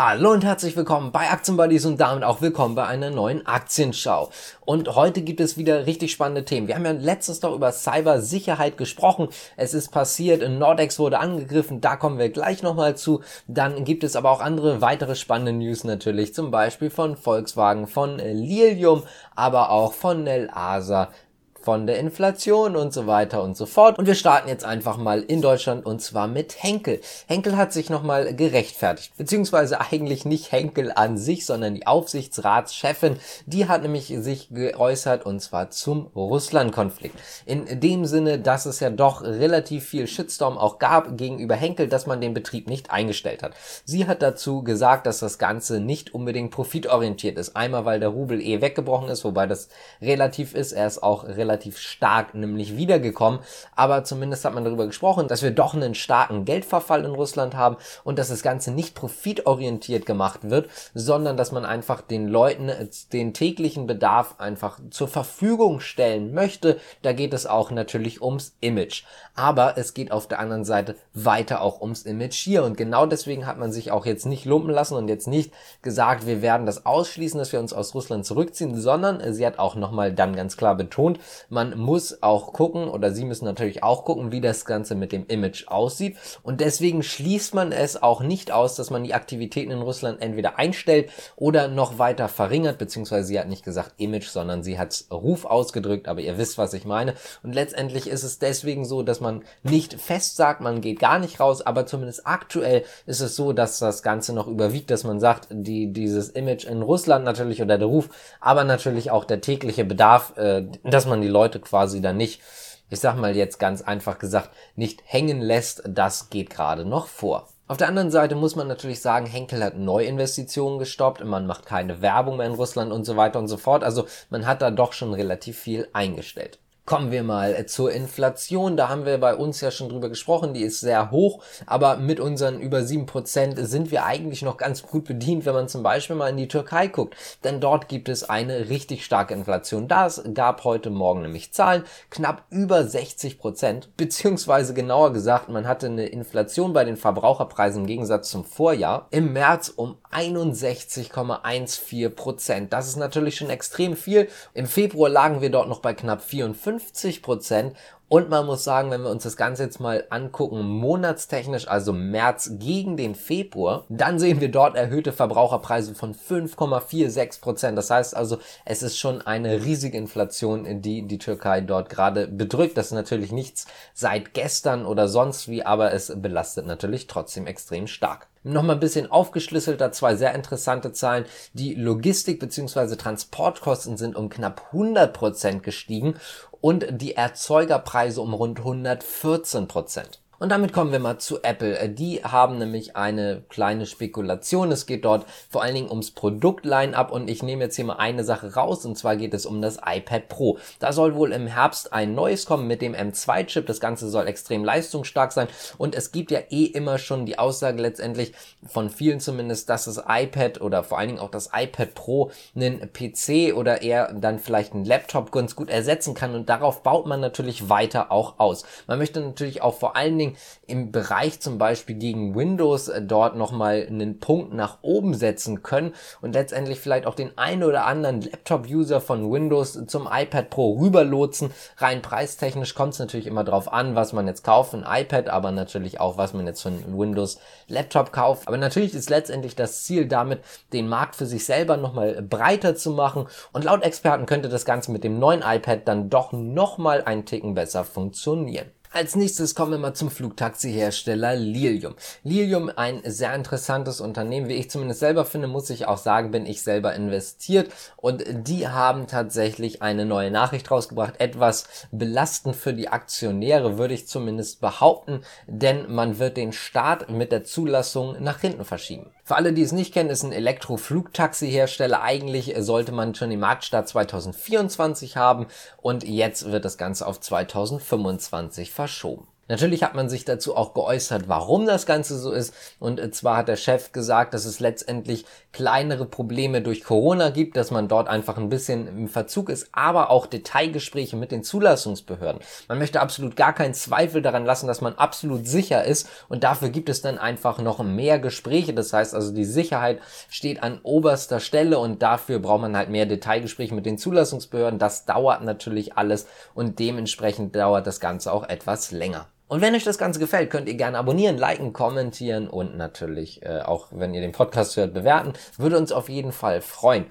Hallo und herzlich willkommen bei Aktienbuddies und damit auch willkommen bei einer neuen Aktienschau. Und heute gibt es wieder richtig spannende Themen. Wir haben ja letztens noch über Cybersicherheit gesprochen. Es ist passiert, Nordex wurde angegriffen, da kommen wir gleich nochmal zu. Dann gibt es aber auch andere weitere spannende News natürlich, zum Beispiel von Volkswagen, von Lilium, aber auch von Nel Asa, von der Inflation und so weiter und so fort. Und wir starten jetzt einfach mal in Deutschland und zwar mit Henkel. Henkel hat sich nochmal gerechtfertigt, beziehungsweise eigentlich nicht Henkel an sich, sondern die Aufsichtsratschefin, die hat nämlich sich geäußert und zwar zum Russland-Konflikt. In dem Sinne, dass es ja doch relativ viel Shitstorm auch gab gegenüber Henkel, dass man den Betrieb nicht eingestellt hat. Sie hat dazu gesagt, dass das Ganze nicht unbedingt profitorientiert ist. Einmal, weil der Rubel eh weggebrochen ist, wobei das relativ ist. Er ist auch relativ relativ stark nämlich wiedergekommen. Aber zumindest hat man darüber gesprochen, dass wir doch einen starken Geldverfall in Russland haben und dass das Ganze nicht profitorientiert gemacht wird, sondern dass man einfach den Leuten den täglichen Bedarf einfach zur Verfügung stellen möchte. Da geht es auch natürlich ums Image. Aber es geht auf der anderen Seite weiter auch ums Image hier. Und genau deswegen hat man sich auch jetzt nicht lumpen lassen und jetzt nicht gesagt, wir werden das ausschließen, dass wir uns aus Russland zurückziehen, sondern sie hat auch nochmal dann ganz klar betont, man muss auch gucken oder sie müssen natürlich auch gucken, wie das Ganze mit dem Image aussieht. Und deswegen schließt man es auch nicht aus, dass man die Aktivitäten in Russland entweder einstellt oder noch weiter verringert, beziehungsweise sie hat nicht gesagt Image, sondern sie hat Ruf ausgedrückt, aber ihr wisst, was ich meine. Und letztendlich ist es deswegen so, dass man nicht fest sagt, man geht gar nicht raus, aber zumindest aktuell ist es so, dass das Ganze noch überwiegt, dass man sagt, die, dieses Image in Russland natürlich oder der Ruf, aber natürlich auch der tägliche Bedarf, äh, dass man die Leute quasi dann nicht, ich sag mal jetzt ganz einfach gesagt, nicht hängen lässt, das geht gerade noch vor. Auf der anderen Seite muss man natürlich sagen, Henkel hat Neuinvestitionen gestoppt, man macht keine Werbung mehr in Russland und so weiter und so fort. Also man hat da doch schon relativ viel eingestellt. Kommen wir mal äh, zur Inflation. Da haben wir bei uns ja schon drüber gesprochen. Die ist sehr hoch, aber mit unseren über sieben Prozent sind wir eigentlich noch ganz gut bedient, wenn man zum Beispiel mal in die Türkei guckt. Denn dort gibt es eine richtig starke Inflation. Das gab heute Morgen nämlich Zahlen. Knapp über 60%, Prozent, beziehungsweise genauer gesagt, man hatte eine Inflation bei den Verbraucherpreisen im Gegensatz zum Vorjahr im März um 61,14%. Prozent. Das ist natürlich schon extrem viel. Im Februar lagen wir dort noch bei knapp 54 50 Prozent. Und man muss sagen, wenn wir uns das Ganze jetzt mal angucken, monatstechnisch, also März gegen den Februar, dann sehen wir dort erhöhte Verbraucherpreise von 5,46 Prozent. Das heißt also, es ist schon eine riesige Inflation, die die Türkei dort gerade bedrückt. Das ist natürlich nichts seit gestern oder sonst wie, aber es belastet natürlich trotzdem extrem stark. Nochmal ein bisschen aufgeschlüsselter, zwei sehr interessante Zahlen. Die Logistik bzw. Transportkosten sind um knapp 100 Prozent gestiegen und die Erzeugerpreise um rund 114 Prozent. Und damit kommen wir mal zu Apple. Die haben nämlich eine kleine Spekulation. Es geht dort vor allen Dingen ums Produktline-up und ich nehme jetzt hier mal eine Sache raus und zwar geht es um das iPad Pro. Da soll wohl im Herbst ein neues kommen mit dem M2-Chip. Das Ganze soll extrem leistungsstark sein und es gibt ja eh immer schon die Aussage letztendlich von vielen zumindest, dass das iPad oder vor allen Dingen auch das iPad Pro einen PC oder eher dann vielleicht einen Laptop ganz gut ersetzen kann und darauf baut man natürlich weiter auch aus. Man möchte natürlich auch vor allen Dingen Dingen im Bereich zum Beispiel gegen Windows äh, dort nochmal einen Punkt nach oben setzen können und letztendlich vielleicht auch den einen oder anderen Laptop-User von Windows zum iPad Pro rüberlotsen. Rein preistechnisch kommt es natürlich immer drauf an, was man jetzt kauft, ein iPad, aber natürlich auch, was man jetzt von Windows Laptop kauft. Aber natürlich ist letztendlich das Ziel damit, den Markt für sich selber nochmal breiter zu machen und laut Experten könnte das Ganze mit dem neuen iPad dann doch nochmal einen Ticken besser funktionieren. Als nächstes kommen wir mal zum Flugtaxi-Hersteller Lilium. Lilium, ein sehr interessantes Unternehmen, wie ich zumindest selber finde, muss ich auch sagen, bin ich selber investiert und die haben tatsächlich eine neue Nachricht rausgebracht. Etwas belastend für die Aktionäre, würde ich zumindest behaupten, denn man wird den Start mit der Zulassung nach hinten verschieben. Für alle, die es nicht kennen, ist ein Elektroflugtaxi-Hersteller. Eigentlich sollte man schon den Marktstart 2024 haben und jetzt wird das Ganze auf 2025 fashion. Natürlich hat man sich dazu auch geäußert, warum das Ganze so ist. Und zwar hat der Chef gesagt, dass es letztendlich kleinere Probleme durch Corona gibt, dass man dort einfach ein bisschen im Verzug ist, aber auch Detailgespräche mit den Zulassungsbehörden. Man möchte absolut gar keinen Zweifel daran lassen, dass man absolut sicher ist und dafür gibt es dann einfach noch mehr Gespräche. Das heißt also, die Sicherheit steht an oberster Stelle und dafür braucht man halt mehr Detailgespräche mit den Zulassungsbehörden. Das dauert natürlich alles und dementsprechend dauert das Ganze auch etwas länger. Und wenn euch das Ganze gefällt, könnt ihr gerne abonnieren, liken, kommentieren und natürlich äh, auch, wenn ihr den Podcast hört, bewerten. Würde uns auf jeden Fall freuen.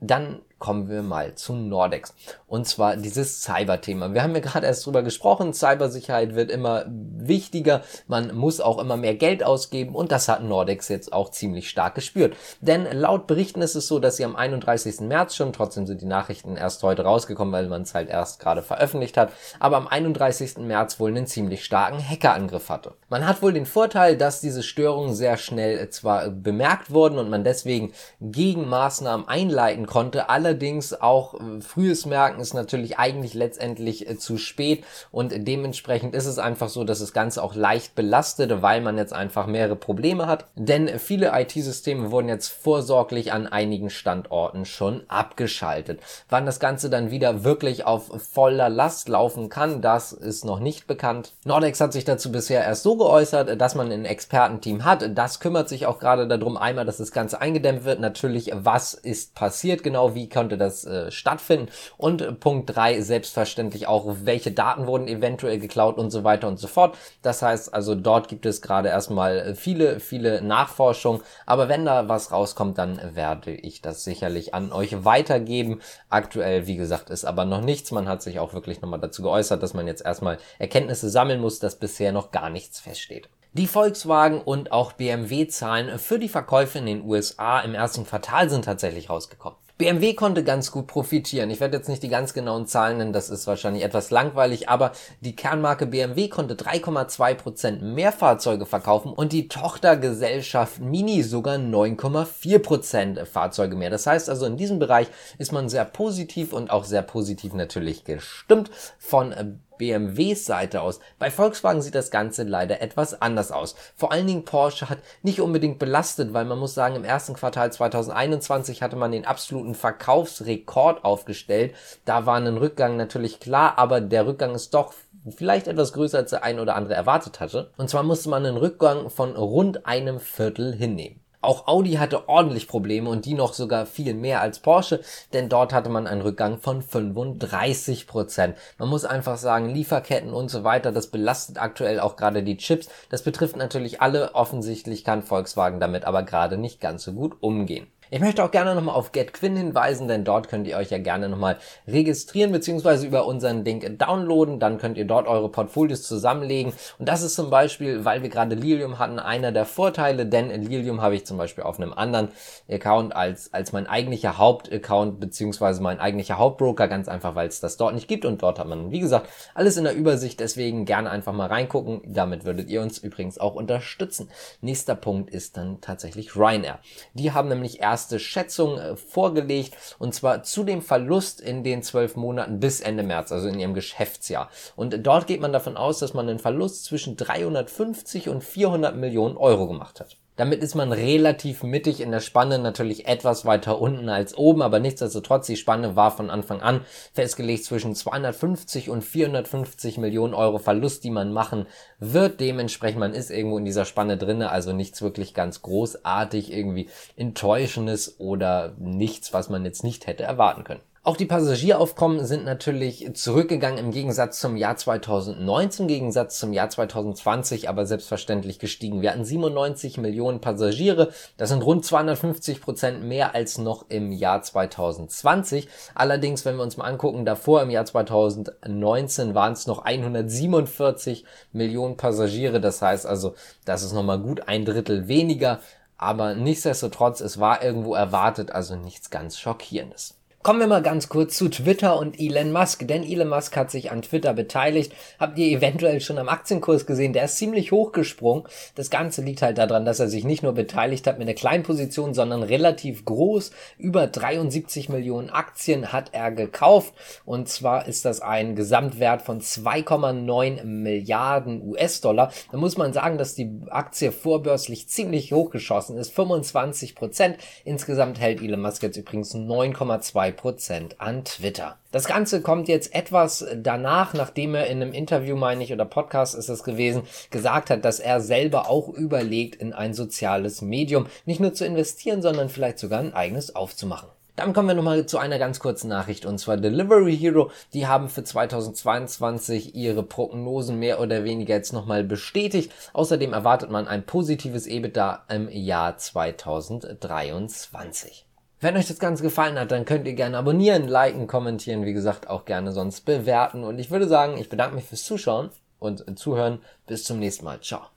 Dann kommen wir mal zu Nordex. Und zwar dieses Cyber-Thema. Wir haben ja gerade erst drüber gesprochen. Cybersicherheit wird immer wichtiger. Man muss auch immer mehr Geld ausgeben. Und das hat Nordex jetzt auch ziemlich stark gespürt. Denn laut Berichten ist es so, dass sie am 31. März schon, trotzdem sind die Nachrichten erst heute rausgekommen, weil man es halt erst gerade veröffentlicht hat, aber am 31. März wohl einen ziemlich starken Hackerangriff hatte. Man hat wohl den Vorteil, dass diese Störungen sehr schnell zwar bemerkt wurden und man deswegen Gegenmaßnahmen einleiten konnte, alle Allerdings auch äh, frühes Merken ist natürlich eigentlich letztendlich äh, zu spät und dementsprechend ist es einfach so, dass das Ganze auch leicht belastet, weil man jetzt einfach mehrere Probleme hat. Denn viele IT-Systeme wurden jetzt vorsorglich an einigen Standorten schon abgeschaltet. Wann das Ganze dann wieder wirklich auf voller Last laufen kann, das ist noch nicht bekannt. Nordex hat sich dazu bisher erst so geäußert, dass man ein Expertenteam hat. Das kümmert sich auch gerade darum, einmal, dass das Ganze eingedämmt wird. Natürlich, was ist passiert genau, wie kann konnte das äh, stattfinden. Und äh, Punkt drei selbstverständlich auch, welche Daten wurden eventuell geklaut und so weiter und so fort. Das heißt also, dort gibt es gerade erstmal äh, viele, viele Nachforschungen. Aber wenn da was rauskommt, dann werde ich das sicherlich an euch weitergeben. Aktuell, wie gesagt, ist aber noch nichts. Man hat sich auch wirklich nochmal dazu geäußert, dass man jetzt erstmal Erkenntnisse sammeln muss, dass bisher noch gar nichts feststeht. Die Volkswagen und auch BMW-Zahlen für die Verkäufe in den USA im ersten Quartal sind tatsächlich rausgekommen. BMW konnte ganz gut profitieren. Ich werde jetzt nicht die ganz genauen Zahlen nennen, das ist wahrscheinlich etwas langweilig, aber die Kernmarke BMW konnte 3,2 Prozent mehr Fahrzeuge verkaufen und die Tochtergesellschaft Mini sogar 9,4 Prozent Fahrzeuge mehr. Das heißt also, in diesem Bereich ist man sehr positiv und auch sehr positiv natürlich gestimmt von BMWs Seite aus. Bei Volkswagen sieht das Ganze leider etwas anders aus. Vor allen Dingen Porsche hat nicht unbedingt belastet, weil man muss sagen, im ersten Quartal 2021 hatte man den absoluten Verkaufsrekord aufgestellt. Da war ein Rückgang natürlich klar, aber der Rückgang ist doch vielleicht etwas größer als der ein oder andere erwartet hatte. Und zwar musste man einen Rückgang von rund einem Viertel hinnehmen. Auch Audi hatte ordentlich Probleme und die noch sogar viel mehr als Porsche, denn dort hatte man einen Rückgang von 35 Prozent. Man muss einfach sagen, Lieferketten und so weiter, das belastet aktuell auch gerade die Chips. Das betrifft natürlich alle. Offensichtlich kann Volkswagen damit aber gerade nicht ganz so gut umgehen. Ich möchte auch gerne nochmal auf GetQuinn hinweisen, denn dort könnt ihr euch ja gerne nochmal registrieren bzw. über unseren Link downloaden. Dann könnt ihr dort eure Portfolios zusammenlegen. Und das ist zum Beispiel, weil wir gerade Lilium hatten, einer der Vorteile, denn Lilium habe ich zum Beispiel auf einem anderen Account als, als mein eigentlicher Hauptaccount bzw. mein eigentlicher Hauptbroker, ganz einfach, weil es das dort nicht gibt. Und dort hat man, wie gesagt, alles in der Übersicht. Deswegen gerne einfach mal reingucken. Damit würdet ihr uns übrigens auch unterstützen. Nächster Punkt ist dann tatsächlich Ryanair. Die haben nämlich erst erste Schätzung äh, vorgelegt und zwar zu dem Verlust in den zwölf Monaten bis Ende März, also in ihrem Geschäftsjahr. Und dort geht man davon aus, dass man einen Verlust zwischen 350 und 400 Millionen Euro gemacht hat. Damit ist man relativ mittig in der Spanne, natürlich etwas weiter unten als oben, aber nichtsdestotrotz, die Spanne war von Anfang an festgelegt zwischen 250 und 450 Millionen Euro Verlust, die man machen wird. Dementsprechend, man ist irgendwo in dieser Spanne drinne, also nichts wirklich ganz großartig, irgendwie enttäuschendes oder nichts, was man jetzt nicht hätte erwarten können. Auch die Passagieraufkommen sind natürlich zurückgegangen im Gegensatz zum Jahr 2019, im Gegensatz zum Jahr 2020 aber selbstverständlich gestiegen. Wir hatten 97 Millionen Passagiere, das sind rund 250 Prozent mehr als noch im Jahr 2020. Allerdings, wenn wir uns mal angucken, davor im Jahr 2019 waren es noch 147 Millionen Passagiere, das heißt also, das ist nochmal gut ein Drittel weniger, aber nichtsdestotrotz, es war irgendwo erwartet, also nichts ganz Schockierendes. Kommen wir mal ganz kurz zu Twitter und Elon Musk, denn Elon Musk hat sich an Twitter beteiligt. Habt ihr eventuell schon am Aktienkurs gesehen? Der ist ziemlich hochgesprungen. Das Ganze liegt halt daran, dass er sich nicht nur beteiligt hat mit einer kleinen Position, sondern relativ groß. Über 73 Millionen Aktien hat er gekauft. Und zwar ist das ein Gesamtwert von 2,9 Milliarden US-Dollar. Da muss man sagen, dass die Aktie vorbörslich ziemlich hochgeschossen ist. 25 Prozent. Insgesamt hält Elon Musk jetzt übrigens 9,2 Prozent an Twitter. Das Ganze kommt jetzt etwas danach, nachdem er in einem Interview, meine ich, oder Podcast ist es gewesen, gesagt hat, dass er selber auch überlegt, in ein soziales Medium nicht nur zu investieren, sondern vielleicht sogar ein eigenes aufzumachen. Dann kommen wir nochmal zu einer ganz kurzen Nachricht und zwar Delivery Hero. Die haben für 2022 ihre Prognosen mehr oder weniger jetzt nochmal bestätigt. Außerdem erwartet man ein positives EBITDA im Jahr 2023. Wenn euch das Ganze gefallen hat, dann könnt ihr gerne abonnieren, liken, kommentieren, wie gesagt, auch gerne sonst bewerten. Und ich würde sagen, ich bedanke mich fürs Zuschauen und Zuhören. Bis zum nächsten Mal. Ciao.